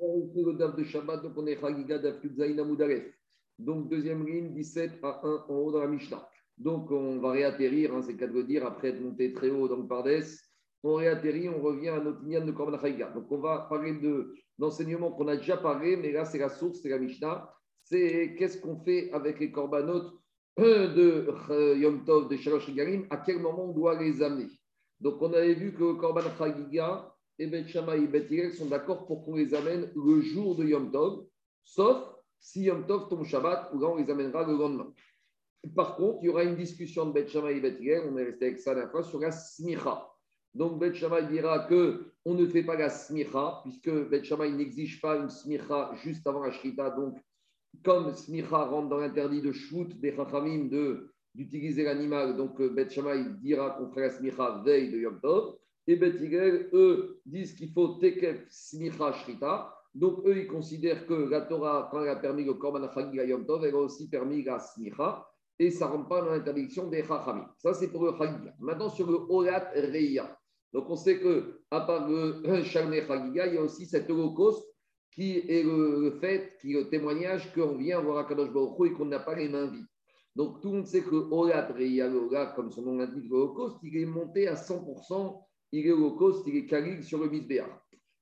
le DAF de Shabbat, donc on est Chagiga Amoudaref. Donc deuxième ligne, 17 à 1 en haut dans la Mishnah. Donc on va réatterrir, hein, c'est le cas de dire, après être monté très haut dans le Pardes. On réatterrit, on revient à notre ligne de Korban Chagiga. Donc on va parler d'enseignements qu'on a déjà parlé, mais là c'est la source, c'est la Mishnah. C'est qu'est-ce qu'on fait avec les Korbanot de euh, Yom Tov, de Shalosh Garim, à quel moment on doit les amener? Donc on avait vu que le Korban Chagiga, et Bet Shammai et Bet sont d'accord pour qu'on les amène le jour de Yom Tov, sauf si Yom Tov tombe Shabbat, ou là on les amènera le lendemain. Par contre, il y aura une discussion de Bet Shammai et Bet on est resté avec ça la fois, sur la smicha. Donc Bet Shammai dira que on ne fait pas la smicha, puisque Bet Shammai n'exige pas une smicha juste avant la shrita. Donc, comme smicha rentre dans l'interdit de shoot des chachamim d'utiliser l'animal, donc Bet Shammai dira qu'on fera la smicha veille de Yom Tov. Et Bet eux, disent qu'il faut tekef smicha shrita. Donc, eux, ils considèrent que la Torah, quand elle a permis le korban chagiga yom tov, elle a aussi permis la smicha. Et ça ne rentre pas dans l'interdiction des chachamim. Ça, c'est pour le chagiga. Maintenant, sur le olat reya. Donc, on sait que à part le charné chagiga, il y a aussi cet holocauste qui est le, fait, qui est le témoignage qu'on vient voir Kadosh Baruch et qu'on n'a pas les mains vides. Donc, tout le monde sait que olat reya, comme son nom l'indique, l'holocauste, il est monté à 100% il est holocauste, il est Khalil sur le Misbéa.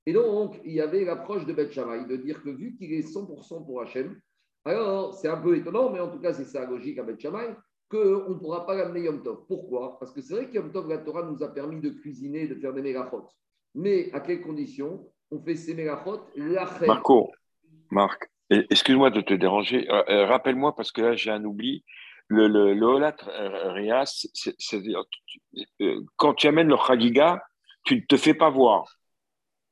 Et donc, il y avait l'approche de Beth Shammai de dire que vu qu'il est 100% pour Hachem, alors c'est un peu étonnant, mais en tout cas, c'est la logique à Beth Shammai, qu'on ne pourra pas l'amener Yom Tov. Pourquoi? Parce que c'est vrai que Yom Tov, la Torah nous a permis de cuisiner, de faire des mégachot. Mais à quelles conditions? On fait ces mégachot l'Hachem. Marco, Marc, excuse-moi de te déranger. Euh, euh, rappelle-moi, parce que là, j'ai un oubli le, le, le Holat Rias, c'est-à-dire, euh, quand tu amènes le Chagiga, tu ne te fais pas voir.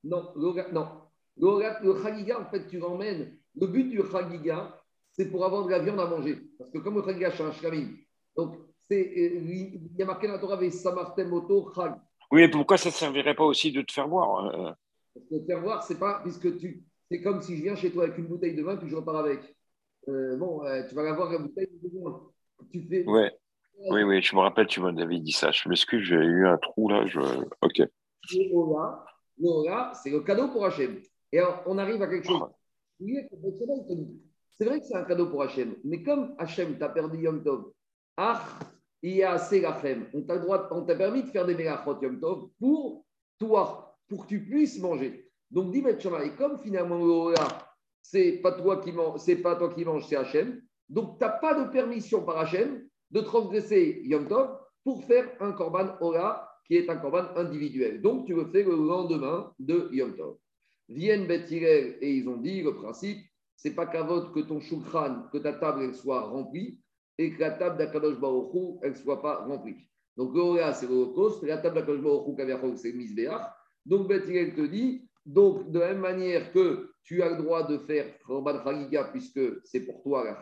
Non, le, non. Le, Chagiga, en fait, tu l'emmènes. Le but du Chagiga, c'est pour avoir de la viande à manger. Parce que comme le Chagiga, c'est un shkamim. Donc, c'est, euh, il y a marqué dans la Torah avec Samartem Moto Chag. Oui, mais pourquoi ça ne servirait pas aussi de te faire voir euh? Parce que te faire voir, c'est pas. Puisque tu. C'est comme si je viens chez toi avec une bouteille de vin, puis je repars avec. bon, tu vas avoir la bouteille de vin. Ouais. Oui, oui, je me rappelle, tu m'avais dit ça. Je m'excuse, j'ai eu un trou là. Je... Ok. C'est le cadeau pour Hachem. Et alors, on arrive à quelque chose. C'est vrai que c'est un cadeau pour Hachem, mais comme Hachem t'a perdu Yom Tov, ah, il y a assez On t'a droit, on t'a permis de faire des mégachot Yom Tov pour toi, pour que tu puisses manger. Donc, dit et comme finalement le c'est pas toi qui mange, c'est pas toi qui mange, c'est Hachem. Donc, tu n'as pas de permission par Hachem de transgresser Yom Tov pour faire un korban Ora qui est un korban individuel. Donc, tu le fais le lendemain de Yom Tov. Viennent Beth et ils ont dit le principe, c'est pas qu'à vote que ton choukran, que ta table elle soit remplie et que la table d'Akadosh Baruch elle soit pas remplie. Donc, le c'est l'Holocauste, la table d'Akadosh Baruch c'est le Donc, Beth te dit, donc, de la même manière que tu as le droit de faire Korban Chagiga puisque c'est pour toi la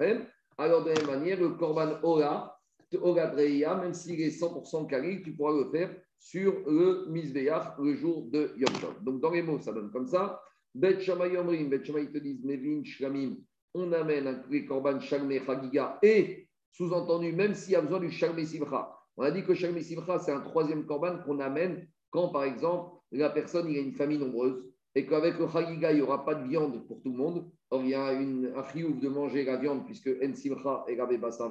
alors de la même manière, le Korban Ora même s'il est 100% carré, tu pourras le faire sur le Misbeach, le jour de Yom Tov. Donc dans les mots, ça donne comme ça. Bet Yomrim, Bet Shammai te disent Mevin Shlamim, on amène les Korban Shalme Chagiga et sous-entendu, même s'il y a besoin du Shalme Simcha. On a dit que Shalme Simcha, c'est un troisième Korban qu'on amène quand, par exemple, la personne il a une famille nombreuse et qu'avec le Chagiga, il n'y aura pas de viande pour tout le monde. Or, il y a une, un chiouf de manger la viande puisque En Simcha et Gabe Basar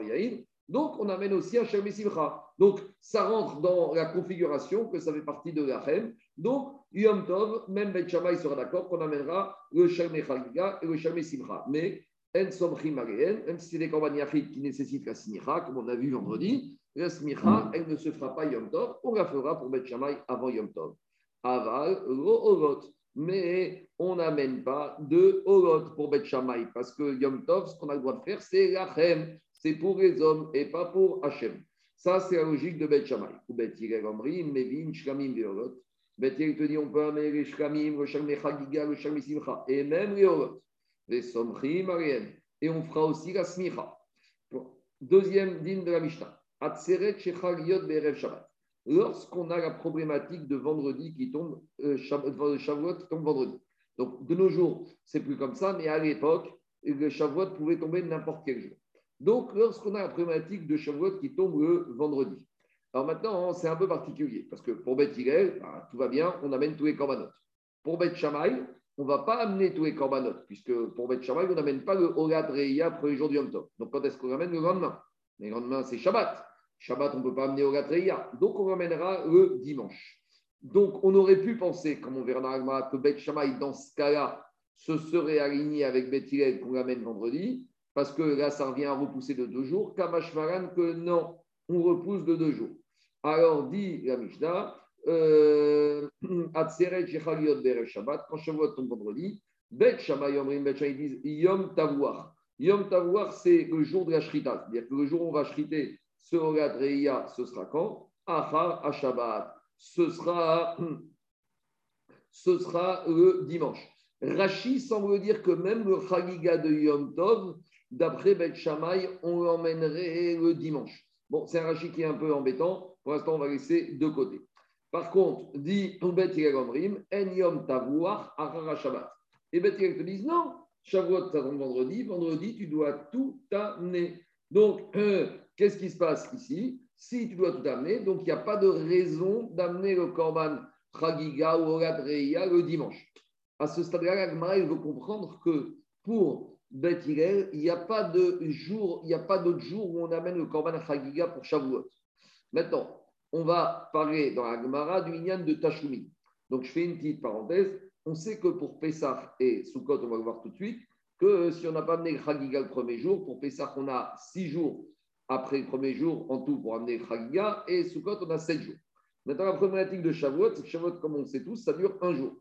Donc, on amène aussi un Shem Simcha. Donc, ça rentre dans la configuration que ça fait partie de la Chem. Donc, Yom Tov, même Ben Shammai sera d'accord qu'on amènera le Shem Chagiga et le Shem Simcha. Mais, En Somchim même si c'est des corban qui nécessitent la Smicha, comme on a vu vendredi, la Smicha, elle ne se fera pas Yom Tov. On la fera pour Ben Shammai avant Yom Tov. Aval, Ro mais on n'amène pas de Holot pour Bet Shammai, parce que Yom Tov, ce qu'on a le droit de faire, c'est Lachem, c'est pour les hommes et pas pour Hachem. Ça, c'est la logique de Bet Shammai. Ou Bet Mevin, Shkamim, Beolot. Bet te dit, on peut amener les Shkamim, le Shalmei Chagiga, le et même les Holot, les Somchim, Ariel. Et on fera aussi la Smicha. Deuxième dîme de la Mishnah. Atzeret Shechal Yod Berev Shabbat lorsqu'on a la problématique de vendredi qui tombe, euh, Shavuot qui tombe vendredi. Donc, de nos jours, c'est plus comme ça, mais à l'époque, le Shavuot pouvait tomber n'importe quel jour. Donc, lorsqu'on a la problématique de Shavuot qui tombe le vendredi. Alors maintenant, c'est un peu particulier, parce que pour Beth bah, tout va bien, on amène tous les corbanotes. Pour Beth Shammai, on ne va pas amener tous les corbanotes, puisque pour Beth Shammai, on n'amène pas le Orat Reya pour les jours du Yom Tov. Donc quand est-ce qu'on ramène le lendemain? Le lendemain, c'est Shabbat. Shabbat, on ne peut pas amener Orat Reya. Donc on ramènera le dimanche. Donc on aurait pu penser, comme on verra dans que Beth Shammai, dans ce cas-là, se serait aligné avec Hillel qu'on ramène vendredi, parce que là, ça revient à repousser de deux jours. Kamashmaran, que non, on repousse de deux jours. Alors dit la Mishnah, euh, Shabbat, quand Shavuot tombe vendredi, Bet Shammai Yomrim, Bet ils disent Yom Tavuach. Yom Tavuach, c'est le jour de la Shrita. C'est-à-dire que le jour où on va shriter ce Hogat Reya, ce sera quand? Achar Shabbat. Ce sera, ce sera le dimanche. Rashi semble dire que même le Chagiga de Yom Tov, d'après Bet Shammai, on l'emmènerait le dimanche. Bon, c'est un Rashi qui est un peu embêtant. Pour l'instant, on va laisser de côté. Par contre, dit Bet Yomrim, En Yom Tavuach Achara Shabbat. Et Bet te disent non, Shavuot, ça tombe vendredi. Vendredi, tu dois tout amener. Donc, euh, qu'est-ce qui se passe ici? Si tu dois tout amener, donc il n'y a pas de raison d'amener le Korban Chagiga ou Orat le dimanche. À ce stade-là, il veut comprendre que pour Bet il n'y a pas de jour, il n'y a pas d'autre jour où on amène le Korban Chagiga pour Shavuot. Maintenant, on va parler dans la Gemara du Inyan de Tashumi. Donc, je fais une petite parenthèse. On sait que pour Pessah et Sukkot, on va le voir tout de suite, que si on n'a pas amené le Chagiga le premier jour, pour Pessah, on a six jours après le premier jour en tout pour amener Chagiga, et Sukkot, on a sept jours. Maintenant, la problématique de Shavuot, c'est que Shavuot, comme on le sait tous, ça dure un jour.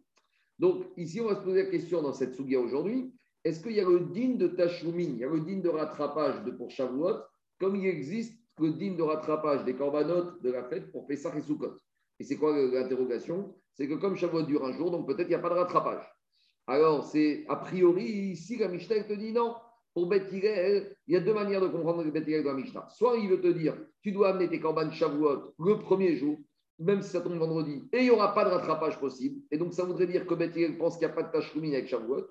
Donc, ici, on va se poser la question dans cette Sugia aujourd'hui est-ce qu'il y a le digne de Tashlumin, il y a le digne de rattrapage pour Shavuot, comme il existe le digne de rattrapage des corbanotes de la fête pour Pessah et Sukkot? Et c'est quoi l'interrogation? C'est que comme Shavuot dure un jour, donc peut-être il n'y a pas de rattrapage. Alors, c'est a priori, ici, la Mishnah te dit non. Pour Beth il y a deux manières de comprendre le Beth dans la Mishnah. Soit il veut te dire, tu dois amener tes corbanes Shavuot le premier jour, même si ça tombe vendredi, et il n'y aura pas de rattrapage possible. Et donc, ça voudrait dire que Beth pense qu'il n'y a pas de tâche avec Shavuot.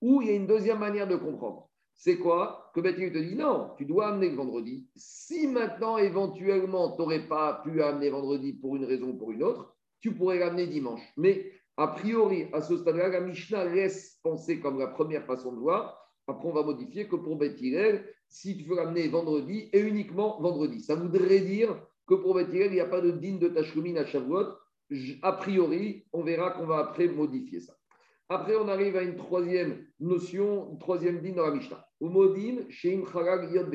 Ou il y a une deuxième manière de comprendre. C'est quoi? Que Beth te dit non, tu dois amener le vendredi. Si maintenant, éventuellement, tu n'aurais pas pu amener vendredi pour une raison ou pour une autre, tu pourrais l'amener dimanche. Mais a priori, à ce stade-là, la Mishnah laisse penser comme la première façon de voir. Après, on va modifier que pour Beth si tu veux l'amener vendredi et uniquement vendredi. Ça voudrait dire que pour Beth il n'y a pas de digne de Tachoumin à Shavuot. A priori, on verra qu'on va après modifier ça. Après, on arrive à une troisième notion, une troisième dîne dans la Mishnah. Umodim, Sheim Charag Yod.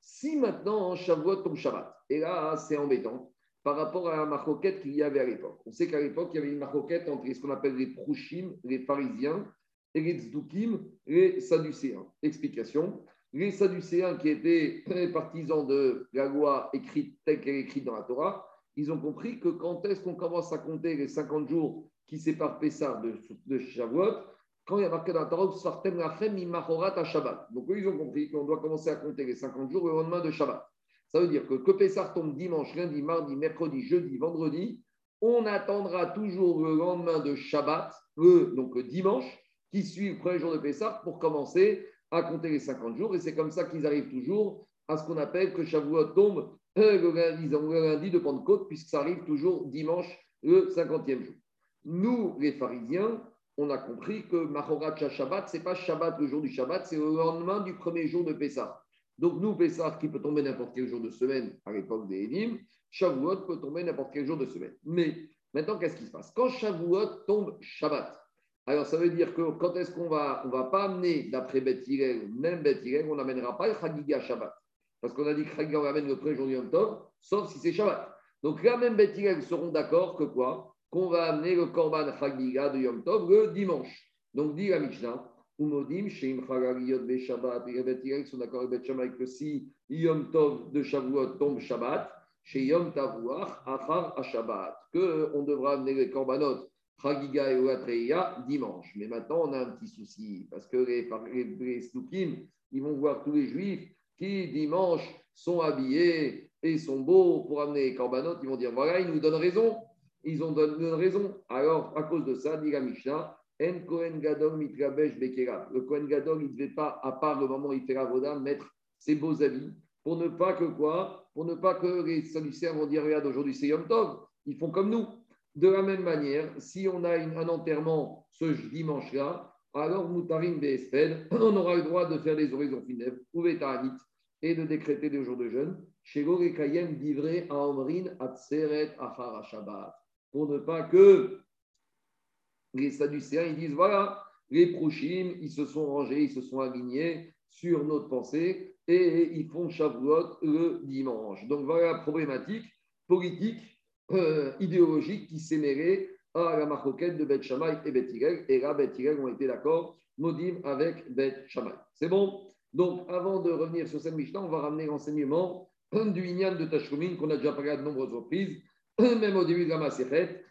Si maintenant Shavuot tombe Shabbat, et là c'est embêtant par rapport à la marcoquette qu'il y avait à l'époque. On sait qu'à l'époque, il y avait une marcoquette entre ce qu'on appelle les Prouchim, les pharisiens, et les Tzdukim, les Sadducéens. Explication les Sadducéens qui étaient très partisans de la loi écrite telle qu'elle est écrite dans la Torah, ils ont compris que quand est-ce qu'on commence à compter les 50 jours qui sépare Pessah de, de Shavuot, quand il y a marqué dans la Torah, à Shabbat. Donc ils ont compris qu'on doit commencer à compter les 50 jours le lendemain de Shabbat. Ça veut dire que que Pessah tombe dimanche, lundi, mardi, mercredi, jeudi, vendredi, on attendra toujours le lendemain de Shabbat, le, donc dimanche, qui suit le premier jour de Pessah, pour commencer à compter les 50 jours. Et c'est comme ça qu'ils arrivent toujours à ce qu'on appelle que Shavuot tombe euh, le, lundi, de Pentecôte, puisque ça arrive toujours dimanche, le 50e jour. Nous, les pharisiens, on a compris que Mahorat Shabbat, ce n'est pas Shabbat le jour du Shabbat, c'est le lendemain du premier jour de Pessah. Donc nous, Pessah, qui peut tomber n'importe quel jour de semaine à l'époque des Edim, Shavuot peut tomber n'importe quel jour de semaine. Mais maintenant, qu'est-ce qui se passe? Quand Shavuot tombe Shabbat, alors ça veut dire que quand est-ce qu'on va, on va pas amener, d'après Beth même Beth on n'amènera pas le Chagiga Shabbat. Parce qu'on a dit que Chagiga, on amène le premier jour Yom Tov, sauf si c'est Shabbat. Donc là, même Beth seront d'accord que quoi? Qu'on va amener le Korban Chagiga de Yom Tov le dimanche. Donc, dit la Mishnah, Umodim, Sheim Chagagiyot Be Shabbat, et les sont d'accord avec Shabbat que si Yom Tov de Shavuot tombe Shabbat, chez Yom Tavuach, Achar Shabbat, qu'on devra amener les Korbanot Chagiga et Oatreya dimanche. Mais maintenant, on a un petit souci, parce que les, les, Stukim, ils vont voir tous les Juifs qui, dimanche, sont habillés et sont beaux pour amener les Korbanot, ils vont dire voilà, ils nous donnent raison ils ont donné raison. Alors, à cause de ça, dit la Mishnah. Le Kohen Gadol, il ne devait pas, à part le moment où il fait la voda, mettre ses beaux habits pour ne pas que quoi? Pour ne pas que les saluciens vont dire regarde, aujourd'hui c'est Yom Tov. Ils font comme nous. De la même manière, si on a un enterrement ce dimanche-là, alors Moutarim Be'esped, on aura le droit de faire les horizons funèbres, ou et de décréter des jours de jeûne. Chez Kayem livré à Omrin Atseret Achar Shabbat. Pour ne pas que les Sadducéens disent voilà, les Prochim, ils se sont rangés, ils se sont alignés sur notre pensée et ils font Shavuot le dimanche. Donc voilà la problématique politique, euh, idéologique qui s'est mêlée à la marcoquette de Beth Shammai et Beth Et là, Beth ont été d'accord, Modim avec Beth Shammai. C'est bon? Donc avant de revenir sur cette Mishnah, on va ramener l'enseignement du Inyan de Tashkumin qu'on a déjà parlé à de nombreuses reprises, même au début de la Maseret.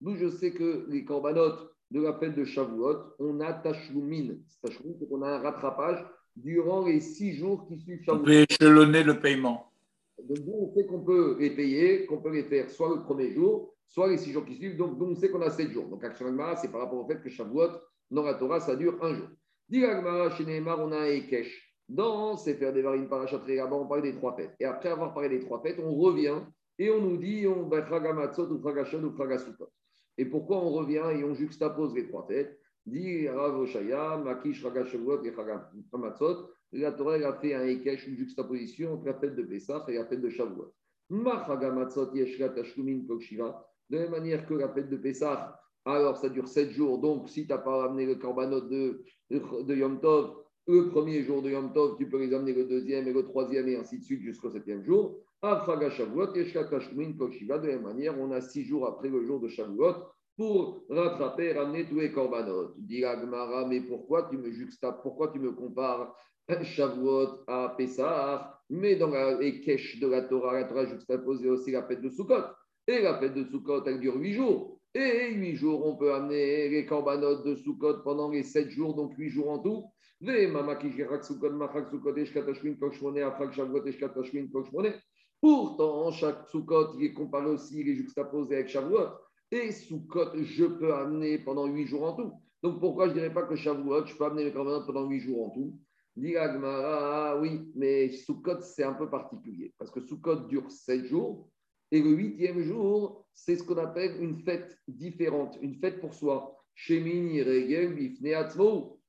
D'où je sais que les corbanotes de la fête de Shavuot, on a Tashlumin. Tashlumin, c'est qu'on a un rattrapage durant les six jours qui suivent Shavuot. On peut échelonner le paiement. Donc, on sait qu'on peut les payer, qu'on peut les faire soit le premier jour, soit les six jours qui suivent. Donc, on sait qu'on a sept jours. Donc, actuellement, c'est par rapport au fait que Shavuot, dans la Torah, ça dure un jour. Dit chez Neymar, on a un Ekesh. Dans faire des varines parachat là-bas, on parle des trois fêtes. Et après avoir parlé des trois fêtes, on revient et on nous dit on ou Et pourquoi on revient et on juxtapose les trois fêtes? Dit Rav Oshaya, Makish Ragashavot et Chagamatzot. La Torah a fait un ékesh, une juxtaposition entre la fête de Pessah et la fête de Shavuot. Machagamatzot Yeshra Tashkumin Kokshiva. De la même manière que la fête de Pessah, alors ça dure sept jours. Donc si tu n'as pas amené le korbanot de, de Yom Tov, le premier jour de Yom Tov, tu peux les amener le deuxième et le troisième et ainsi de suite jusqu'au septième jour. De la même manière, on a six jours après le jour de Shavuot pour rattraper, ramener tous les korbanot. Dit mais pourquoi tu me juxtapes, pourquoi tu me compares Shavuot à Pessah Mais dans les kesh de la Torah, la Torah juxtaposé aussi la fête de Sukkot. Et la fête de Sukkot, elle dure huit jours. Et huit jours, on peut amener les korbanot de Sukkot pendant les sept jours, donc huit jours en tout. Pourtant, chaque Sukkot, il est comparé aussi, il est juxtaposé avec Shavuot. Et Sukkot, je peux amener pendant huit jours en tout. Donc pourquoi je ne dirais pas que Shavuot, je peux amener le Korbanot pendant huit jours en tout? Ah oui, mais Sukkot, c'est un peu particulier. Parce que Sukkot dure sept jours. Et le huitième jour, c'est ce qu'on appelle une fête différente, une fête pour soi. Shemini, Bifne,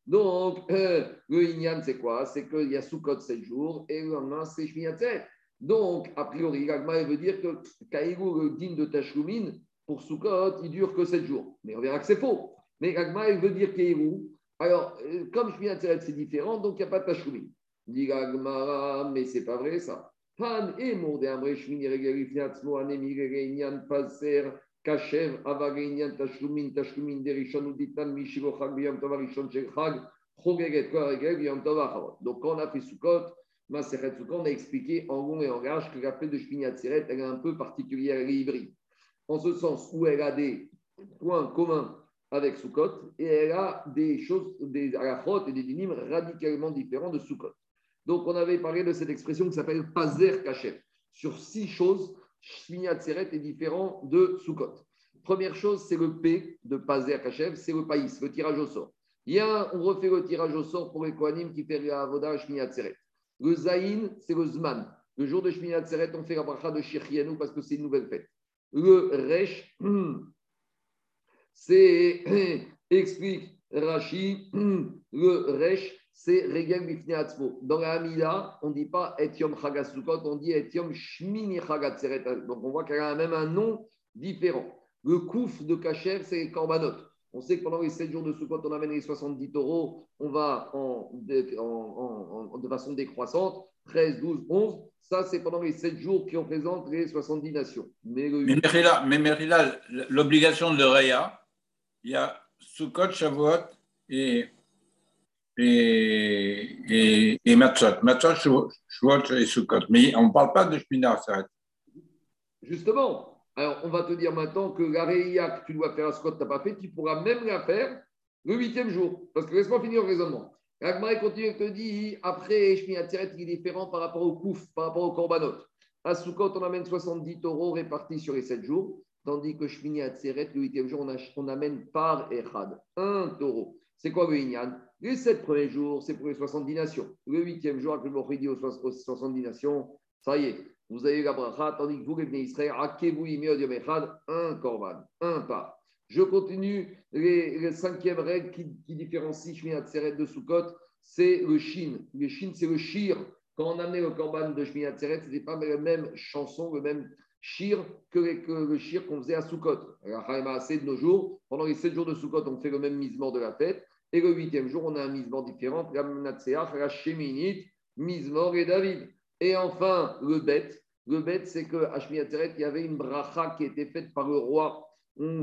donc, euh, le Inyan, c'est quoi? C'est qu'il y a Sukkot 7 jours et le lendemain, c'est Shmiyatzet. Donc, a priori, Gagma veut dire que Kaïgou, le din de Tashlumin, pour Sukkot, il dure que 7 jours. Mais on verra que c'est faux. Mais Gagma veut dire Kaïgou. Alors, euh, comme Shmiyatzet, c'est différent, donc il n'y a pas de Tashlumin. Dit Gagma, mais c'est pas vrai ça. Shmini Achavot. Donc, quand on a fait Sukkot, on a expliqué en long et en large que la fête de Shmini est un peu particulière. En ce sens où elle a des points communs avec Sukkot et elle a des choses, des alachot et des dynimes radicalement différents de Sukkot. Donc, on avait parlé de cette expression qui s'appelle Pazer Kachev. Sur six choses, Shmini Atzeret est différent de Sukkot. Première chose, c'est le P de Pazer Kachev, c'est le païs, le tirage au sort. Il y a, on refait le tirage au sort pour les Kohanim qui fait la Avoda Shmini Atzeret. Le Zayin, c'est le Zman. Le jour de Shmini Atzeret, on fait la bracha de Shirchianu parce que c'est une nouvelle fête. Le Resh, c'est, explique Rashi, le Resh, c'est Regel Bifne Atzmo. Dans la Hamida, on ne dit pas Etiom Chagasukot, on dit Etiom Shmini Chagatzeret. Donc on voit qu'elle a même un nom différent. Le Kouf de Kacher, c'est Korbanot. On sait que pendant les 7 jours de Sukkot, on amène les 70 taureaux, on va en, en, de façon décroissante, 13, 12, 11. Ça, c'est pendant les 7 jours qui représentent les 70 nations. Mais, Merila, l'obligation de Réa, il y a Sukkot, Shavuot et et, et, et Matzot. Matzot, Shavuot et Sukkot. Mais on ne parle pas de Shmina ça. Justement, alors on va te dire maintenant que la réia que tu dois faire à Sukkot, tu n'as pas fait, tu pourras même la faire le huitième jour. Parce que laisse-moi finir le raisonnement. Agmaré continue et te dit après, Shmina Tseret, il est différent par rapport au Kouf, par rapport au Korbanot. À Sukkot, on amène 70 taureaux répartis sur les 7 jours, tandis que Shmini Atzeret, le huitième jour, on, amène par Echad, un taureau. C'est quoi le Inyan? Les sept premiers jours, c'est pour les 70 nations. Le huitième jour, avec le Mokhidi aux 70 nations, ça y est, vous avez la bracha, tandis que vous, les Israël, Akevu Yom Echad, un korban, un pas. Je continue les, cinquième règle qui, qui différencie Shmini Atzeret de Sukkot, c'est le shin. Le shin, c'est le shir. Quand on amenait le korban de Shmini Atzeret, ce n'était pas la même chanson, le même shir que, le shir qu'on faisait à Sukkot. assez de nos jours, pendant les sept jours de Sukkot, on fait le même misement de la fête. Et le huitième jour, on a un misement différent, la Natseach, la Sheminit, Mismor et David. Et enfin, le bête. Le bête, c'est qu'à Shmini il y avait une bracha qui était faite par le roi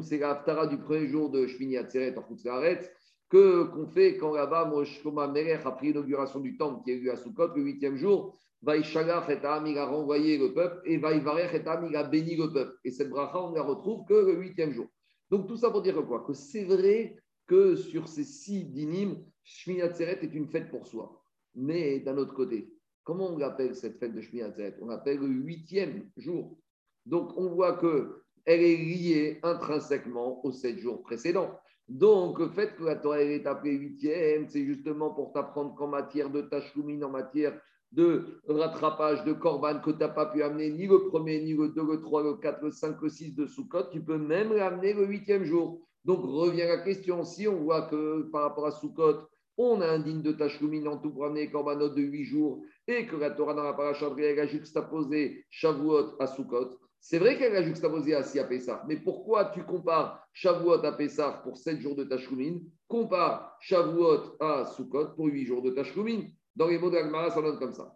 c'est la Haftara du premier jour de Shmini Atzeret en Khutzlaret, que qu'on fait quand là-bas, Moshkoma Melech a pris l'inauguration du temple qui est eu à Sukkot le huitième jour. Vaïshalach et il a renvoyé le peuple et Vaïvarech et il a béni le peuple. Et cette bracha, on ne la retrouve que le huitième jour. Donc tout ça pour dire quoi? Que c'est vrai que sur ces six dynimes, Shmini Atzeret est une fête pour soi. Mais d'un autre côté, comment on appelle cette fête de Shmini Atzeret On l'appelle le huitième jour. Donc on voit que elle est liée intrinsèquement aux sept jours précédents. Donc, le fait que la Torah est appelée huitième, c'est justement pour t'apprendre qu'en matière de tachloumine, en matière de rattrapage de korban que tu n'as pas pu amener ni le premier, ni le deux, le trois, le quatre, le cinq, le six de Sukkot, tu peux même l'amener le huitième jour. Donc, revient la question, si on voit que par rapport à Sukkot, on a un digne de tachloumine en tout pour amener korbanot de huit jours et que la Torah dans la paracha a juxtaposé Shavuot à Sukkot, c'est vrai qu'elle a juxtaposé assis à Pessah, mais pourquoi tu compares Shavuot à Pessah pour 7 jours de Tashkumin Compare Shavuot à Sukkot pour 8 jours de Tashkumin. Dans les mots d'Agmara, ça donne comme ça.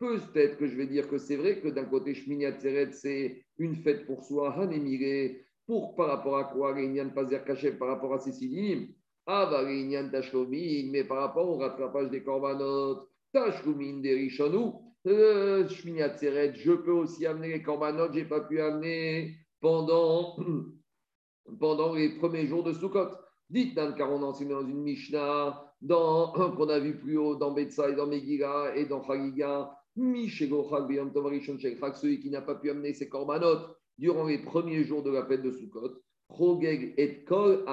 Peut-être que je vais dire que c'est vrai que d'un côté, Shmini Atzeret, c'est une fête pour soi, Hanemire, pour par rapport à quoi Réunion Pazer Kachem, par rapport à Cécilim, Avaréinian Tashkumin, mais par rapport au rattrapage des Korbanot, Tashkumin des Rishonou, euh, je peux aussi amener les korbanot, je n'ai pas pu amener pendant, pendant les premiers jours de Sukkot. Dites, car on enseigne dans une Mishnah, qu'on a vu plus haut dans Betsa et dans Megillah et dans Chagiga, celui qui n'a pas pu amener ses korbanot durant les premiers jours de la fête de Sukkot, et Kol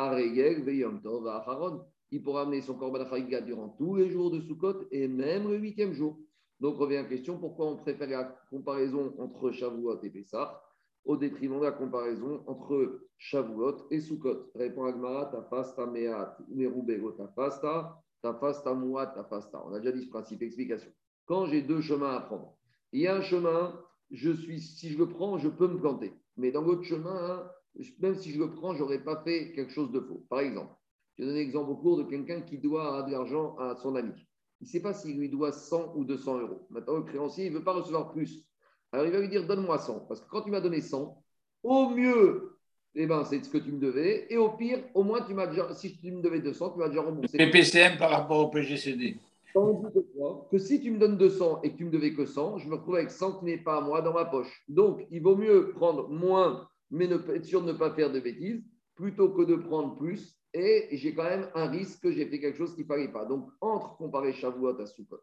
il pourra amener son korban Chagiga durant tous les jours de Sukkot et même le huitième jour. Donc, revient la question pourquoi on préfère la comparaison entre Shavuot et Pessah au détriment de la comparaison entre Shavuot et Sukkot? Répond Agmara, ta fasta meat, merubego ta fasta, ta fasta muat, ta fasta. On a déjà dit ce principe, explication. Quand j'ai deux chemins à prendre, il y a un chemin, je suis, si je le prends, je peux me planter. Mais dans l'autre chemin, même si je le prends, je n'aurais pas fait quelque chose de faux. Par exemple, je donne un exemple au cours de quelqu'un qui doit de l'argent à son ami il ne sait pas s'il lui doit 100 ou 200 euros. Maintenant, le créancier, il ne veut pas recevoir plus. Alors, il va lui dire donne-moi 100. Parce que quand tu m'as donné 100, au mieux, eh ben, c'est ce que tu me devais. Et au pire, au moins, tu m'as déjà, si tu me devais 200, tu m'as déjà remboursé. PPCM par rapport au PGCD. Que si tu me donnes 200 et que tu me devais que 100, je me retrouve avec 100 qui n'est pas moi dans ma poche. Donc, il vaut mieux prendre moins, mais ne, être sûr de ne pas faire de bêtises, plutôt que de prendre plus et j'ai quand même un risque que j'ai fait quelque chose qui ne fallait pas. Donc, entre comparer Shavuot à Sukkot,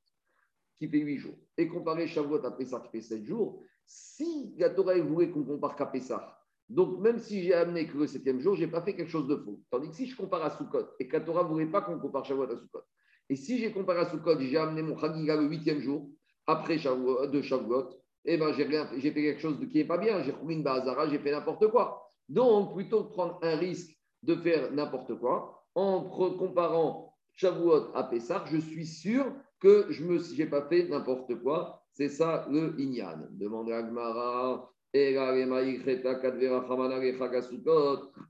qui fait 8 jours, et comparer Shavuot à Pessah, qui fait 7 jours, si la Torah voulait qu'on compare qu'à Pessah, donc même si j'ai amené que le septième jour, je n'ai pas fait quelque chose de faux. Tandis que si je compare à Sukkot, et que ne voulait pas qu'on compare Shavuot à Sukkot, et si j'ai comparé à Sukkot, j'ai amené mon Chagiga le huitième jour, après de Shavuot, eh ben, j'ai, j'ai fait quelque chose de, qui n'est pas bien, j'ai trouvé une Bazara, j'ai fait n'importe quoi. Donc, plutôt que prendre un risque de faire n'importe quoi. En comparant Shavuot à Pessah, je suis sûr que je n'ai pas fait n'importe quoi. C'est ça le Inyan. Demande à Gmara.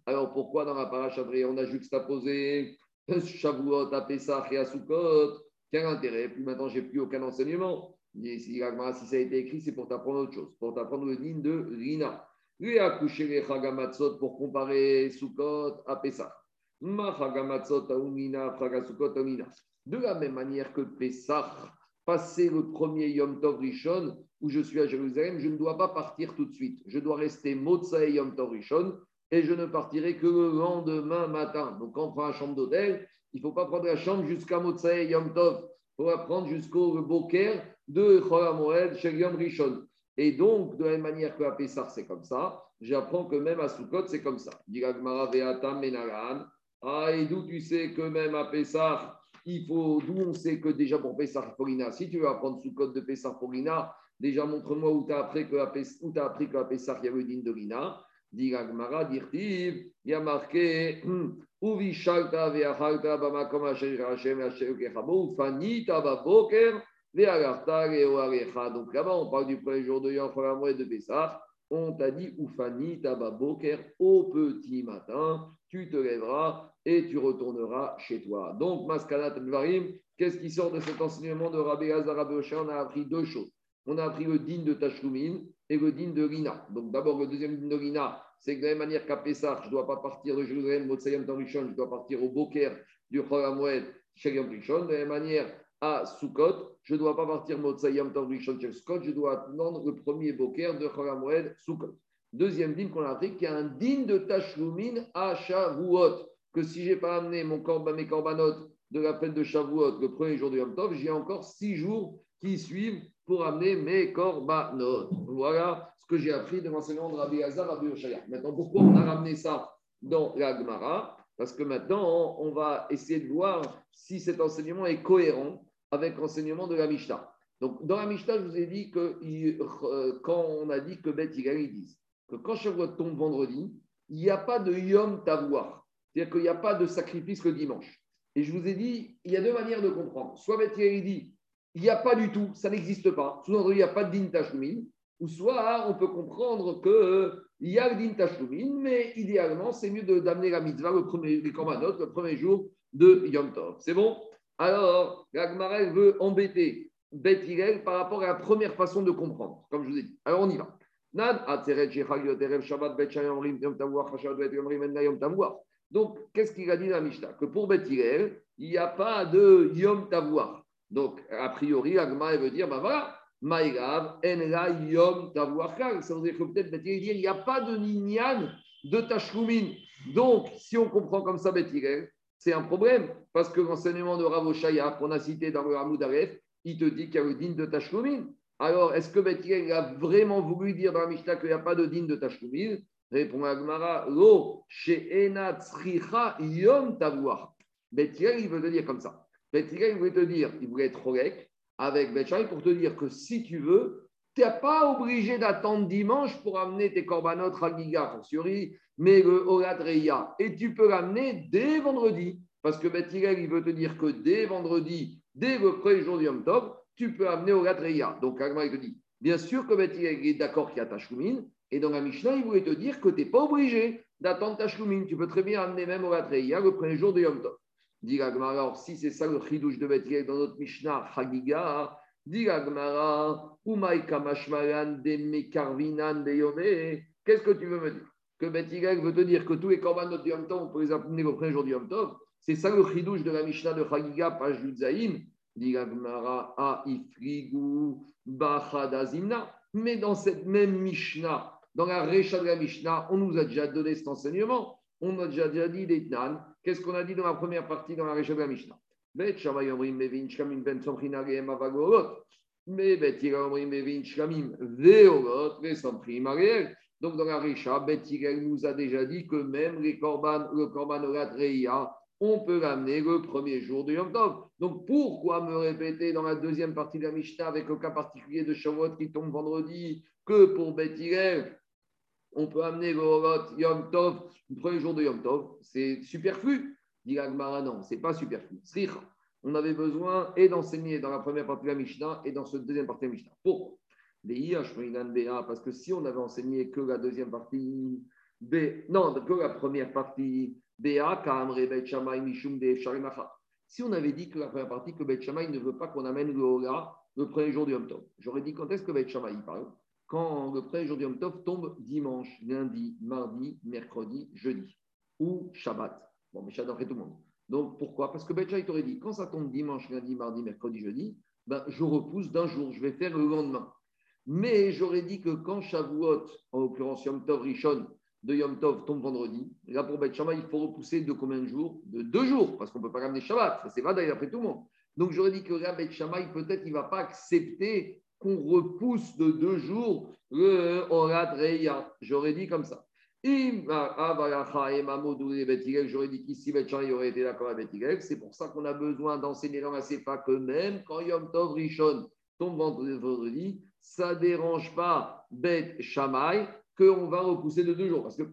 Alors pourquoi dans la paracha on a juxtaposé Shavuot à Pessah et à Sukkot? Quel intérêt? Puis maintenant, j'ai plus aucun enseignement. Si, ça a été écrit, c'est pour t'apprendre autre chose, pour t'apprendre le digne de Rina. Lui a couché les Chagamatzot pour comparer Sukkot à Pessah. Ma Chagamatzot Aumina, Chagasukot Aumina. De la même manière que Pessah, passer le premier Yom Tov Rishon, où je suis à Jérusalem, je ne dois pas partir tout de suite. Je dois rester Motsa et Yom Tov Rishon et je ne partirai que le lendemain matin. Donc, quand on prend la chambre d'hôtel, il ne faut pas prendre la chambre jusqu'à Motsa et Yom Tov. Il faut la prendre jusqu'au Boker de Chol chez Yom Rishon. Et donc, de la même manière qu'à Pessah, c'est comme ça, j'apprends que même à Sukkot, c'est comme ça. Ah, et d'où tu sais que même à Pessah, il faut, d'où on sait que déjà pour Pessah Forina, si tu veux apprendre sous code de Pessah Forina, déjà montre-moi où tu as appris appris qu'à Pessah, il y a le din de Rina. Dit Gmara, il y a marqué ufanita baboker ve'agarta le'oarecha. Donc là-bas, on parle du premier jour de Yom de Pessah on t'a dit Oufani Tababoker, au petit matin, tu te lèveras et tu retourneras chez toi. Donc, Maskanat Varim, qu'est-ce qui sort de cet enseignement de Rabbi Hazar On a appris deux choses. On a appris le din de Tashlumin et le din de Rina. Donc, d'abord, le deuxième din de Rina, c'est que de la même manière qu'à Pessah, je ne dois pas partir de Jérusalem, Motsayam je dois partir au Boker du Cholamoued, Shagam Rishon. De la même manière, à Sukkot, je ne dois pas partir Motsayam Rishon Sukkot, je dois attendre le premier Boker de Cholamoued Sukkot. Deuxième din qu'on a appris, qu'il y a un din de Tashlumin à Shavuot, que si je n'ai pas amené mon mes corbanotes de la fête de Shavuot le premier jour de Yom Tov, j'ai encore six jours qui suivent pour amener mes corbanotes. Voilà ce que j'ai appris de l'enseignement de Rabbi Hazar, Rabbi Oshaya. Maintenant, pourquoi on a ramené ça dans la Gemara? Parce que maintenant, on va essayer de voir si cet enseignement est cohérent avec l'enseignement de la Mishnah. Donc, dans la Mishnah, je vous ai dit que euh, quand on a dit que Beth ils disent que quand Shavuot tombe vendredi, il n'y a pas de Yom Tavoir. C'est-à-dire qu'il n'y a pas de sacrifice le dimanche. Et je vous ai dit, il y a deux manières de comprendre. Soit Beth dit, il n'y a pas du tout, ça n'existe pas. Sous-entendu, il n'y a pas de din. Ou soit on peut comprendre qu'il y a le din mais idéalement, c'est mieux d'amener la mitzvah, le premier, les le premier jour de Yom Tov. C'est bon? Alors, la veut embêter Beth par rapport à la première façon de comprendre, comme je vous ai dit. Alors, on y va. Donc, qu'est-ce qu'il a dit dans la Mishnah? Que pour Beth il n'y a pas de Yom Tavoir. Donc, a priori, Agma veut dire, ben voilà, Maïgav, Enla, Yom, Ça veut dire que peut-être il n'y a pas de Ninyan de Tashlumin. Donc, si on comprend comme ça Bethilel, c'est un problème, parce que l'enseignement de Rav qu'on a cité dans le Hamoud Aref, il te dit qu'il y a le din de Tashlumin. Alors, est-ce que Bethilel a vraiment voulu dire dans la Mishnah qu'il n'y a pas de din de Tashlumin Répond Agmara, Lo, She'ena Tzricha, Yom, Tavoir. Bethilel, il veut le dire comme ça. Betzira, il voulait te dire, il voulait être Rolek avec Betchai pour te dire que si tu veux, tu n'es pas obligé d'attendre dimanche pour amener tes korbanot Ragiga, fortiori, mais le Orat Reya. Et tu peux l'amener dès vendredi. Parce que Betzira, il veut te dire que dès vendredi, dès le premier jour du Yom Tov, tu peux amener Orat Reya. Donc, Agma, il te dit, bien sûr que Betzira est d'accord qu'il y a Tashlumin. Et dans la Mishnah, il voulait te dire que tu n'es pas obligé d'attendre Tashlumin. Tu peux très bien amener même Orat Reya le premier jour du Yom Tov. Dit alors si c'est ça le chidouche de Bethel dans notre Mishnah, Chagiga, dit Gmara, Umay Kamashmalan de Mekarvinan de qu'est-ce que tu veux me dire? Que Bethel veut te dire que tous les corbanotes du Yom Tov, on peut les amener au premier jour du Yom Tov C'est ça le chidouche de la Mishnah de Chagiga, page Yudzaïm Dit Gmara, A Ifrigu, Bachadazimna. Mais dans cette même Mishnah, dans la Recha de la Mishnah, on nous a déjà donné cet enseignement. On a déjà, déjà dit d'Etnan. Qu'est-ce qu'on a dit dans la première partie dans la région de la Mishnah? Bet Shamay Omrim Ben. Mais Bet Mevin Shkamim Veorot Ariel. Donc dans la Récha, Bet nous a déjà dit que même les korban, le korban Reya, on peut l'amener le premier jour de Yom Tov. Donc pourquoi me répéter dans la deuxième partie de la Mishnah avec le cas particulier de Shavuot qui tombe vendredi que pour Bet on peut amener le Yom Tov, le premier jour de Yom Tov, c'est superflu. Dit Agmara, non, c'est pas superflu. On avait besoin et d'enseigner dans la première partie de la Mishnah et dans cette deuxième partie de la Mishnah. Pourquoi parce que si on avait enseigné que la deuxième partie, non, que la première partie, BA, Mishum de Si on avait dit que la première partie, que Bet ne veut pas qu'on amène le le premier jour du Yom Tov, j'aurais dit quand est-ce que Bet Shammai parle? Quand le premier jour Yom Tov tombe dimanche, lundi, mardi, mercredi, jeudi ou Shabbat. Bon, mais Shabbat fait tout le monde. Donc pourquoi? Parce que Betcha, il t'aurait dit, quand ça tombe dimanche, lundi, mardi, mercredi, jeudi, ben, je repousse d'un jour, je vais faire le lendemain. Mais j'aurais dit que quand Shavuot, en l'occurrence Yom Tov Rishon, de Yom Tov tombe vendredi, là pour Bet il faut repousser de combien de jours? De deux jours, parce qu'on ne peut pas ramener Shabbat, ça c'est vrai d'ailleurs après tout le monde. Donc j'aurais dit que là, Bet peut-être il ne va pas accepter qu'on repousse de deux jours le Orat Reya. J'aurais dit comme ça. J'aurais dit qu'ici, il aurait été d'accord avec C'est pour ça qu'on a besoin d'enseigner dans la CEPA que même quand Yom Tov Rishon tombe vendredi, ça dérange pas Bet Shammai qu'on va repousser de deux jours. Parce que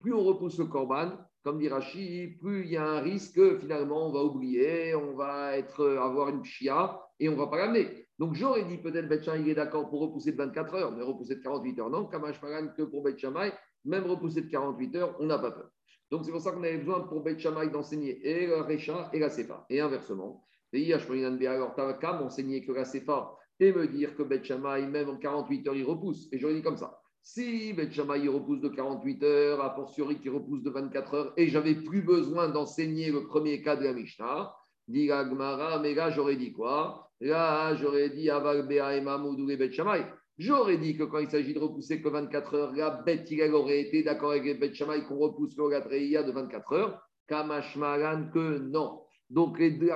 plus on repousse le Korban, comme dit Rashi, plus il y a un risque, finalement, on va oublier, on va être, avoir une chia et on va pas l'amener. Donc j'aurais dit peut-être Bet il est d'accord pour repousser de 24 heures, mais repousser de 48 heures, non. Kamash que pour Bet même repousser de 48 heures, on n'a pas peur. Donc c'est pour ça qu'on avait besoin pour Bet d'enseigner et la Recha et la Sefa. Et inversement, alors Takam enseigner que la Sefa et me dire que Bet même en 48 heures, il repousse. Et j'aurais dit comme ça. Si Bet il repousse de 48 heures, a fortiori qui repousse de 24 heures, et j'avais plus besoin d'enseigner le premier cas de la Mishnah, dit Gmara, mais là j'aurais dit quoi? Là j'aurais dit Aval Bea et Mamoudou et Bet J'aurais dit que quand il s'agit de repousser que 24 heures, la aurait été d'accord avec les qu'on repousse le Gatreia de 24 heures. Kamashmalan que non. Donc les deux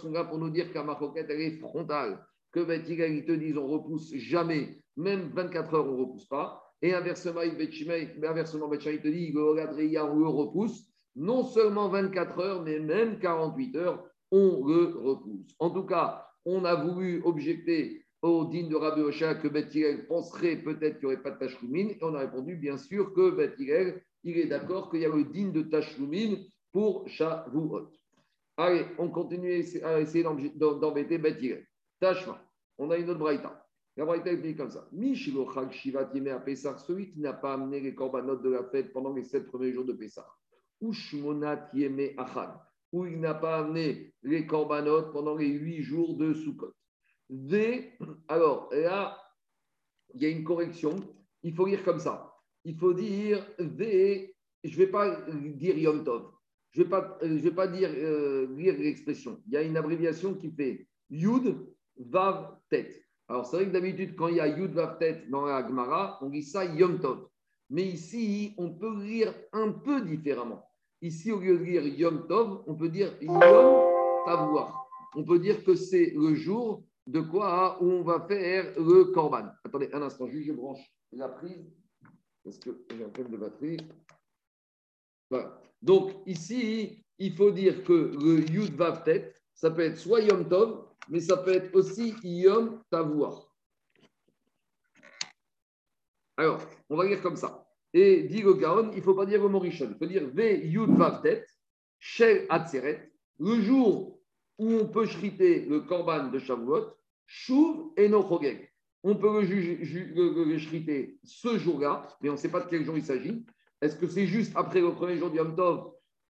sont là pour nous dire qu'Amachoket, elle est frontale. Que bête, ils te disent on repousse jamais, même 24 heures, on ne repousse pas. Et inversement, il te dit le Gatreia, on le repousse. Non seulement 24 heures, mais même 48 heures, on le repousse. En tout cas, on a voulu objecter au digne de Rabbi Ocha que Beth penserait peut-être qu'il n'y aurait pas de Tachloumine. Et on a répondu, bien sûr, que Beth il est d'accord qu'il y a le digne de Tachloumine pour Shavuot. Allez, on continue à essayer d'embêter Beth Tachma, on a une autre braïta. La braïta est comme ça. Mishilochag Shivat Yeme à Pessah, celui qui n'a pas amené les corbanotes de la fête pendant les sept premiers jours de Pessah. Ou Shmonat Yeme Achad, où il n'a pas amené les corbanotes pendant les huit jours de Sukkot. V, alors là, il y a une correction. Il faut lire comme ça. Il faut dire V, je ne vais pas dire Yom Tov. Je ne vais, pas, vais pas dire, euh, lire l'expression. Il y a une abréviation qui fait Yud, Vav, Tet. Alors, c'est vrai que d'habitude, quand il y a Yud, Vav, Tet dans la Gemara, on dit ça Yom Tov. Mais ici, on peut lire un peu différemment. Ici, au lieu de lire Yom Tov, on peut dire Yom Tavoir. On peut dire que c'est le jour de quoi où on va faire le korban. Attendez un instant, juste je branche la prise parce que j'ai un problème de batterie. Voilà. Donc ici, il faut dire que le Yud Vav Tet, ça peut être soit Yom Tov, mais ça peut être aussi Yom Tavouar. Alors, on va lire comme ça. Et dit le Gaon, il ne faut pas dire le Morishon, il faut dire Ve Shel le jour où on peut chriter le korban de Shavuot, Shuv et Nochogeg. On peut le, chriter ce jour-là, mais on ne sait pas de quel jour il s'agit. Est-ce que c'est juste après le premier jour du Yom Tov,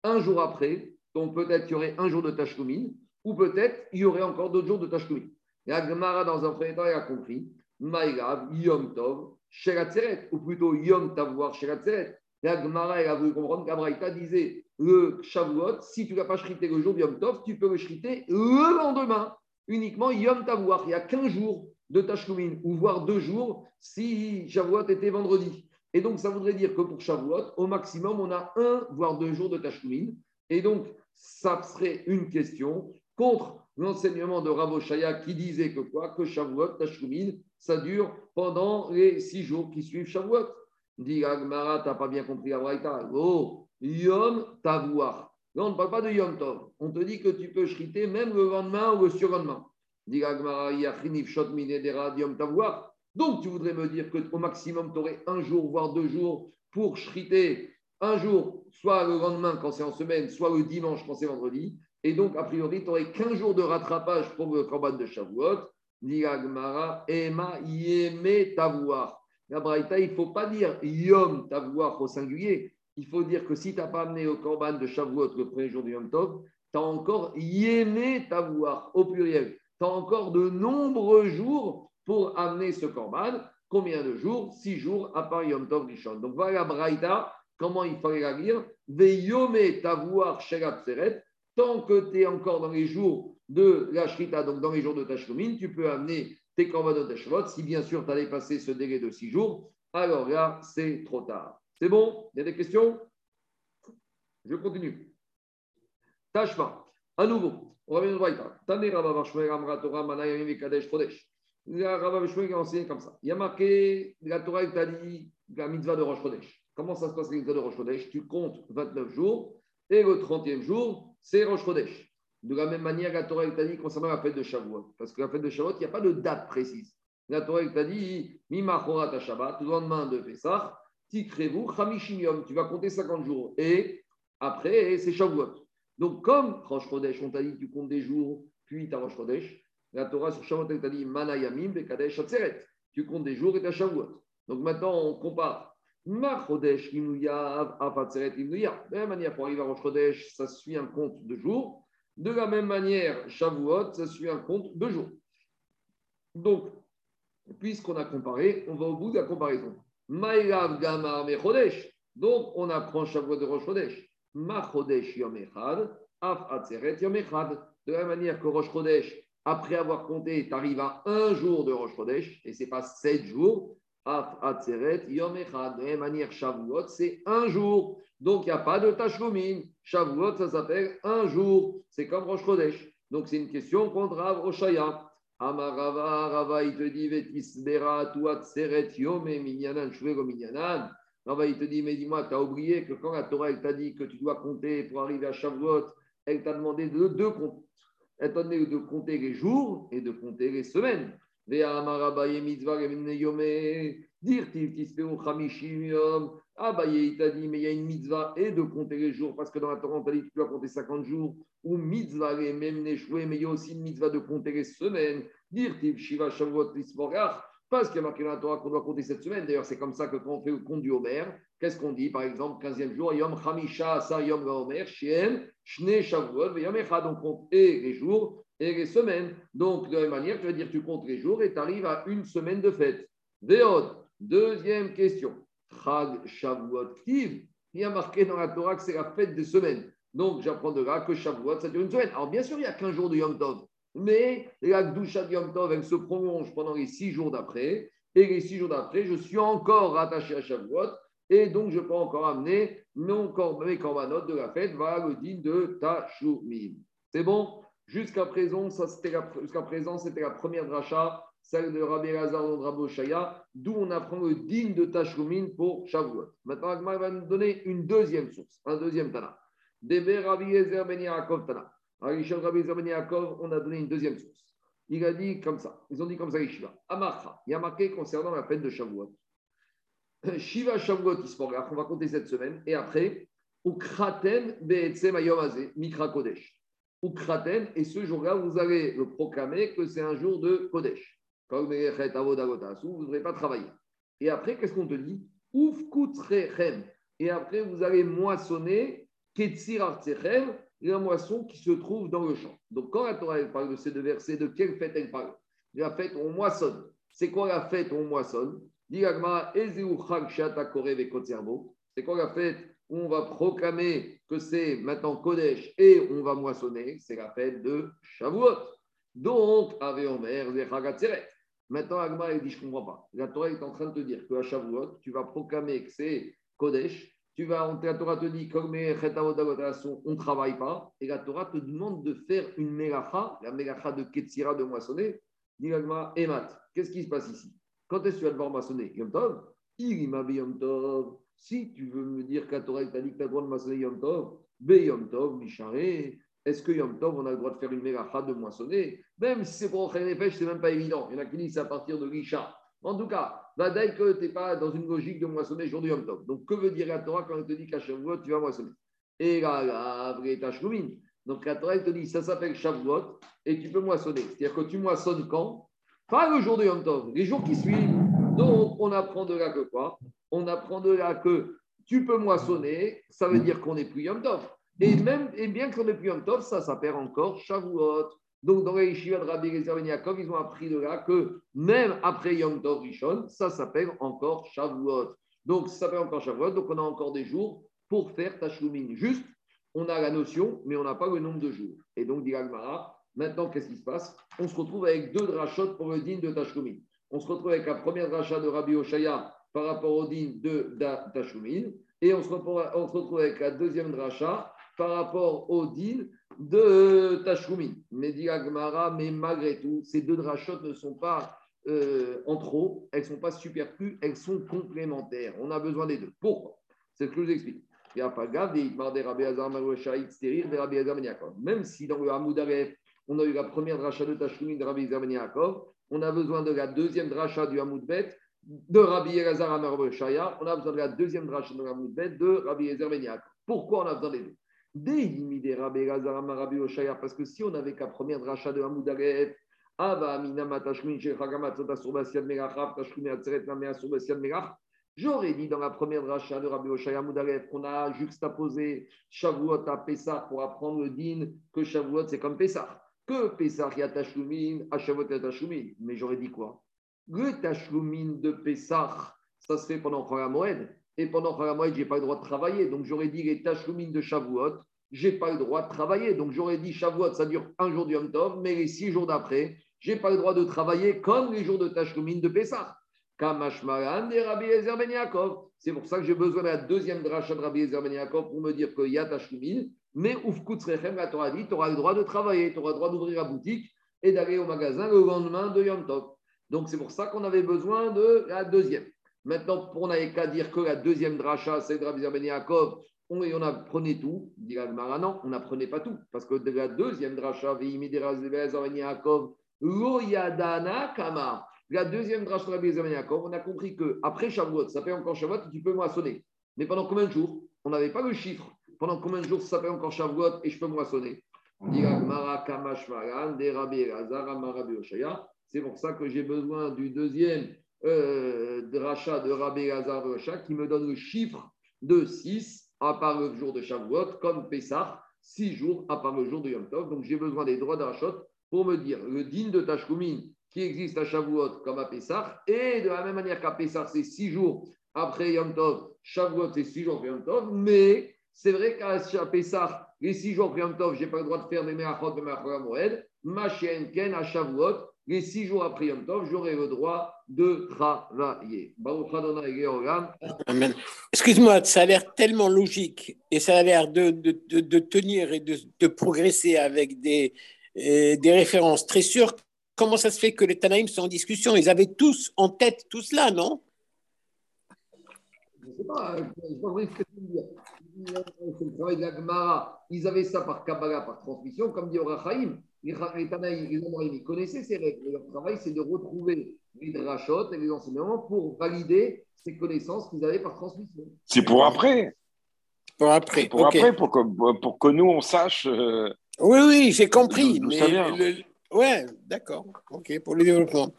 un jour après, donc peut-être qu'il y aurait un jour de Tashkumin, ou peut-être il y aurait encore d'autres jours de Tashkumin. Et Agmara, dans un premier temps, il a compris Maïgav, Yom Tov, Sheratzeret, ou plutôt Yom Tavoir, Sheratzeret. Et Agmara, elle a voulu comprendre qu'Abraïta disait le Shavuot, si tu ne l'as pas chrité le jour du Yom Tov, tu peux le chriter le lendemain, uniquement Yom Tavuach. Il y a 15 jours de Tashkumin, ou voire deux jours si Shavuot était vendredi. Et donc, ça voudrait dire que pour Shavuot, au maximum, on a un, voire deux jours de Tashkumin. Et donc, ça serait une question contre l'enseignement de Ravoshaya qui disait que quoi? Que Shavuot, Tashkumin, ça dure pendant les six jours qui suivent Shavuot. Dit Agmara, t'as pas bien compris la Oh, Yom Tavuach. Là, on ne parle pas de Yom Tov. On te dit que tu peux chriter même le lendemain ou le surlendemain. Dit Agmara, Shot Yom Tavuach. Donc, tu voudrais me dire qu'au maximum, tu aurais un jour, voire deux jours pour chriter un jour, soit le lendemain quand c'est en semaine, soit le dimanche quand c'est vendredi. Et donc, a priori, tu aurais 15 jours de rattrapage pour le corban de Shavuot. Dit Ema Yeme Tavuach. La Braïta, il ne faut pas dire Yom Tavuach au singulier. Il faut dire que si tu n'as pas amené au Korban de Shavuot le premier jour du Yom Tov, tu as encore Yémé Tavuach au pluriel. Tu as encore de nombreux jours pour amener ce Korban. Combien de jours? Six jours à part Yom Tov Rishon. Donc voilà la Braïta, comment il fallait la lire. Veyome Tavuach Sherat Seret. Tant que tu es encore dans les jours de la Shrita, donc dans les jours de Tashlumin, tu peux amener tes korbanot de Shavuot. Si bien sûr tu as dépassé ce délai de six jours, alors là, c'est trop tard. C'est bon? Il y a des questions? Je continue. Tashma, à nouveau, on revient au. Tane Rabba Amra Torah Manayim Kadesh Chodesh. Rabba Vashmuel a enseigné comme ça. Il y a marqué, la Torah t'a dit la mitzvah de Rosh Chodesh. comment ça se passe avec de Rosh Chodesh? Tu comptes 29 jours et le 30e jour, c'est Rosh Chodesh. De la même manière, la Torah t'a dit concernant la fête de Shavuot. Parce que la fête de Shavuot, il n'y a pas de date précise. La Torah t'a dit Mimachorat Shabbat, le lendemain de Pessah, Tikrevu Chamishim tu vas compter 50 jours. Et après, c'est Shavuot. Donc, comme Rosh Chodesh, on t'a dit tu comptes des jours, puis tu as Rosh la Torah sur Shavuot, elle t'a dit Manayamim, Bekadesh, Atzeret. Tu comptes des jours et tu as Shavuot. Donc maintenant, on compare. De la même manière, pour arriver à Rosh Chodesh, ça suit un compte de jours. De la même manière, Shavuot, ça suit un compte de jours. Donc, puisqu'on a comparé, on va au bout de la comparaison. Maïlav Gamar Mechodesh. Donc, on apprend Shavuot de Rosh Chodesh. Ma Chodesh Yom Echad, Af Atzeret Yom Echad. De la même manière que Rosh Chodesh, après avoir compté, tu à un jour de Rosh Chodesh, et ce n'est pas sept jours. Atzeret Yom Echad. De la manière, Shavuot, c'est un jour. Donc, il n'y a pas de Tashlumin. Shavuot, ça s'appelle un jour. C'est comme Rosh Chodesh. Donc, c'est une question contre Rav Oshaya. Amarava, Rava, il te dit, Vetisbera, Tuatzeret Yom Minyanan, Shvego Minyanan. Rava, il te dit, mais dis-moi, tu as oublié que quand la Torah, elle t'a dit que tu dois compter pour arriver à Shavuot, elle t'a demandé de deux comptes. Elle t'a demandé de compter les jours et de compter les semaines. Dire bah, il t'a dit, mais il y a une mitzvah et de compter les jours, parce que dans la Torah, on dit tu dois compter 50 jours, ou mitzvah, même n'échouer, mais il y a aussi une mitzvah de compter les semaines. Dire Shiva Shavuot parce qu'il y a marqué dans la Torah qu'on doit compter cette semaine. D'ailleurs, c'est comme ça que quand on fait le compte du Homer, qu'est-ce qu'on dit? Par exemple, 15e jour, Yom Hamisha, Sa Yom Homer, Shien, Shne Shavuot, Yom Echad. On compte et les jours et les semaines. Donc, de la même manière, tu vas dire tu comptes les jours et tu arrives à une semaine de fête. Deuxième question. Chag Shavuot Ktiv. Il y a marqué dans la Torah que c'est la fête des semaines. Donc, j'apprends de là que Shavuot, ça dure une semaine. Alors, bien sûr, il y a 15 jours de Yom Tov. Mais la Gdusha de Yom Tov, elle se prolonge pendant les six jours d'après. Et les six jours d'après, je suis encore rattaché à Shavuot. Et donc, je peux encore amener corps, mes corbanotes de la fête, voilà le digne de Tashumim. C'est bon? Jusqu'à présent, c'était la, première dracha, celle de Rabbi Lazar de Shaya, d'où on apprend le digne de Tashumim pour Shavuot. Maintenant, Agmar va nous donner une deuxième source, un deuxième Tana. Debe Rabbi Ezer Ben Yaakov Tana. Rabbi Ezer Ben Yaakov, on a donné une deuxième source. Il a dit comme ça, ils ont dit comme ça, Yeshiva. Amarcha, il y concernant la fête de Shavuot. Shiva Shavuot on va compter cette semaine, et après, Ukraten Be'etzem Ayom Mikra Kodesh. Ukraten, et ce jour-là, vous allez le proclamer que c'est un jour de Kodesh. Comme vous ne devrez pas travailler. Et après, qu'est-ce qu'on te dit? Et après, vous allez moissonner Ketzir Artechem, la moisson qui se trouve dans le champ. Donc, quand la Torah parle de ces deux versets, de quelle fête elle parle? La fête, on moissonne. C'est quoi la fête, on moissonne? C'est quoi la fête on va proclamer que c'est maintenant Kodesh et on va moissonner C'est la fête de Shavuot. Donc, Ave Omer, Maintenant, Agma, il dit, je ne comprends pas. La Torah est en train de te dire qu'à Shavuot, tu vas proclamer que c'est Kodesh tu vas, la Torah te dit, comme on ne travaille pas, et la Torah te demande de faire une mélacha, la mélacha de Ketsira de moissonner, Dilagma Emat. Qu'est-ce qui se passe ici? Quand est-ce que tu vas devoir moissonner? Yom Tov? Yom Tov. Si tu veux me dire la Torah t'a dit que tu as le droit de moissonner Yom Tov, Be Yom Tov. Est-ce que Yom Tov, on a le droit de faire une mélacha de moissonner? Même si c'est pour les pêches, ce n'est même pas évident. Il y en a qui disent à partir de Richard. En tout cas, Vadaï que tu pas dans une logique de moissonner jour du Yom Tov. Donc, que veut dire la Torah quand elle te dit qu'à Shavuot, tu vas moissonner? Et là, la vraie Donc, la Torah, elle te dit, ça s'appelle Shavuot et tu peux moissonner. C'est-à-dire que tu moissonnes quand? Pas le jour du Yom Tov, les jours qui suivent. Donc, on apprend de là que quoi? On apprend de là que tu peux moissonner, ça veut dire qu'on n'est plus Yom Tov. Et même, bien qu'on n'est plus Yom Tov, ça s'appelle encore Shavuot. Donc, dans les yeshiva de Rabbi Gezer Ben ils ont appris de là que même après Yom Tov Rishon, ça s'appelle encore Shavuot. Donc, ça s'appelle encore Shavuot. Donc, on a encore des jours pour faire Tashlumin. Juste, on a la notion, mais on n'a pas le nombre de jours. Et donc, dit Agmara, maintenant, qu'est-ce qui se passe? On se retrouve avec deux drachot pour le din de Tashlumin. On se retrouve avec la première dracha de Rabbi Oshaya par rapport au din de Tashlumin. Et on se, retrouve, avec la deuxième dracha par rapport au din de Tashkumin. Mais dit Agmara, mais malgré tout, ces deux drachotes ne sont pas euh, en trop, elles ne sont pas superflues, elles sont complémentaires. On a besoin des deux. Pourquoi? C'est ce que je vous explique. Même si dans le Hamoud on a eu la première dracha de Tashlumin de Rabbi Ben on a besoin de la deuxième dracha du Hamoud Bet de Rabbi Elazar Amar Shaya, on a besoin de la deuxième dracha Bet de Rabbi Elazar Ben Pourquoi on a besoin des deux? Des Rabbi Elazar Amar Rabbi Shaya, parce que si on n'avait qu'à première dracha de Hamoud J'aurais dit dans la première dracha de Rabbi Oshaya Moudalef qu'on a juxtaposé Shavuot à Pessah pour apprendre le din que Shavuot c'est comme Pessah. Que Pessah y a Tashlumin, à Shavuot y a Tashlumin. Mais j'aurais dit quoi? Le Tashlumin de Pessah, ça se fait pendant Moed. Et pendant Moed, je n'ai pas le droit de travailler. Donc j'aurais dit les Tashlumin de Shavuot, je n'ai pas le droit de travailler. Donc j'aurais dit Shavuot, ça dure un jour du Yom mais les six jours d'après, je n'ai pas le droit de travailler comme les jours de Tashlumin de Pessah. Ben C'est pour ça que j'ai besoin de la deuxième dracha de Rabbi Ezer Ben pour me dire qu'il y a Tashlumin. Mais Ufkutzrechem, la Torah dit, tu auras le droit de travailler, tu auras le droit d'ouvrir la boutique et d'aller au magasin le lendemain de Yom Tov. Donc c'est pour ça qu'on avait besoin de la deuxième. Maintenant, on n'avait qu'à dire que la deuxième dracha, c'est de Rabbi Ezer Ben on, apprenait tout. Dit non, on n'apprenait pas tout. Parce que de la deuxième dracha, Ben Yaakov, Lo Yadana Kama. La deuxième drache de Rabbi Yaakov, on a compris qu'après Shavuot, ça fait encore Shavuot, tu peux moissonner. Mais pendant combien de jours? On n'avait pas le chiffre. Pendant combien de jours ça fait encore Shavuot et je peux moissonner? C'est pour ça que j'ai besoin du deuxième euh, dracha de Rabbi Lazar qui me donne le chiffre de 6 à part le jour de Shavuot, comme Pessah, 6 jours à part le jour de Yom Tov. Donc j'ai besoin des droits d'achat pour me dire le din de Tashkumin qui existe à Shavuot comme à Pessah, et de la même manière qu'à Pessah, c'est six jours après Yom Tov, Shavuot, c'est six jours après Yom Tov, mais c'est vrai qu'à Pessah, les six jours après Yom Tov, je n'ai pas le droit de faire des Meachot de Meachot Moed, Machien Ken à Shavuot, les six jours après Yom Tov, j'aurai le droit de travailler. Excuse-moi, ça a l'air tellement logique et ça a l'air de, de, de, tenir et de, progresser avec des, euh, des références très sûres comment ça se fait que les Tanaïm sont en discussion? Ils avaient tous en tête tout cela, non? Je ne sais pas, je ne sais pas ce que tu veux dire. C'est le travail de la Gemara. Ils avaient ça par Kabbalah, par transmission, comme dit Orachaim. Les Tanaïm, les Amorim, ils connaissaient ces règles. Leur travail, c'est de retrouver les drachot et les enseignements pour valider ces connaissances qu'ils avaient par transmission. C'est pour après. Pour après. Pour après, pour que, pour que nous, on sache. Euh, oui, oui, j'ai compris. Mais le, Ouais, d'accord. OK, pour le développement.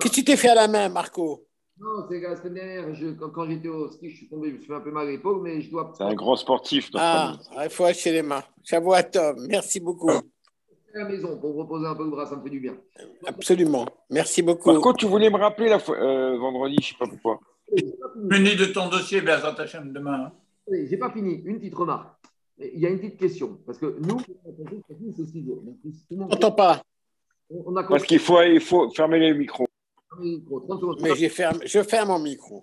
Qu'est-ce que tu t'es fait à la main, Marco? Non, c'est la semaine dernière, quand, j'étais au ski, je suis tombé, je me suis fait un peu mal à l'épaule, mais je dois. C'est un grand sportif. Ah, il faut acheter les mains. J'avoue à Tom. Merci beaucoup. À la maison pour reposer un peu le bras, ça me fait du bien. Absolument. Merci beaucoup. Marco, tu voulais me rappeler la fois, euh, vendredi, je ne sais pas pourquoi. Fini de ton dossier, Béazat Hachem, demain. Hein. Oui, j'ai pas fini. Une petite remarque. Il y a une petite question. Parce que nous, c'est 6 jours. On. Parce qu'il faut, il faut fermer les micros. Mais je ferme, je ferme mon micro.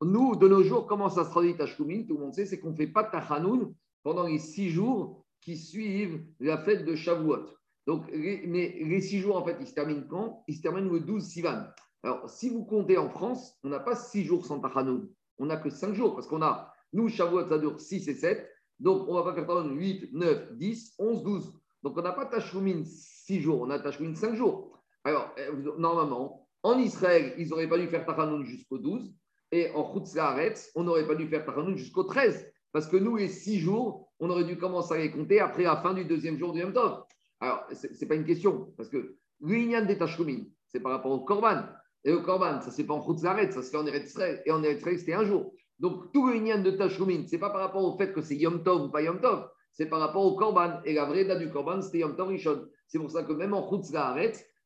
Nous, de nos jours, comment ça se traduit Tashkumin Tout le monde sait, c'est qu'on ne fait pas Tachanoun pendant les six jours qui suivent la fête de Shavuot. Donc, les, mais les six jours, en fait, ils se terminent quand? Ils se terminent le 12 Sivan. Alors, si vous comptez en France, on n'a pas six jours sans Tachanoun. On n'a que cinq jours, parce qu'on a, nous, Shavuot, ça dure 6 et 7. Donc, on ne va pas faire Tachanoun 8, 9, 10, 11, 12. Donc, on n'a pas Tashkumin 6 jours, on a Tashkumin 5 jours. Alors, euh, normalement, en Israël, ils n'auraient pas dû faire Tachanoun jusqu'au 12. Et en Khutzlaaretz, on n'aurait pas dû faire Tachanoun jusqu'au 13. Parce que nous, les 6 jours, on aurait dû commencer à les compter après la fin du deuxième jour du Yom Tov. Alors, ce n'est pas une question. Parce que l'Inyan des Tashkumin, c'est par rapport au Korban. Et au Korban, ça ne pas en Khutzlaaretz, ça se fait en Eretz Et en Eretz c'était un jour. Donc, tout l'Inyan de Tashkumin, ce n'est pas par rapport au fait que c'est Yom Tov ou pas Yom Tov c'est par rapport au Korban. Et la vraie date du Korban, c'était Yom Tov Rishon. C'est pour ça que même en Chutz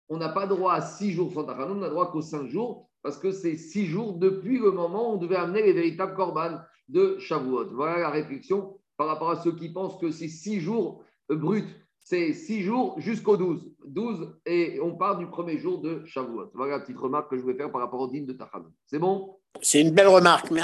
on n'a pas droit à six jours sans Tachanoun, on n'a droit qu'aux cinq jours, parce que c'est six jours depuis le moment où on devait amener les véritables Korban de Shavuot. Voilà la réflexion par rapport à ceux qui pensent que c'est six jours euh, bruts. C'est six jours jusqu'au 12. 12 et on part du premier jour de Shavuot. Voilà la petite remarque que je voulais faire par rapport au dîme de Tachanoun. C'est bon? C'est une belle remarque. Merci.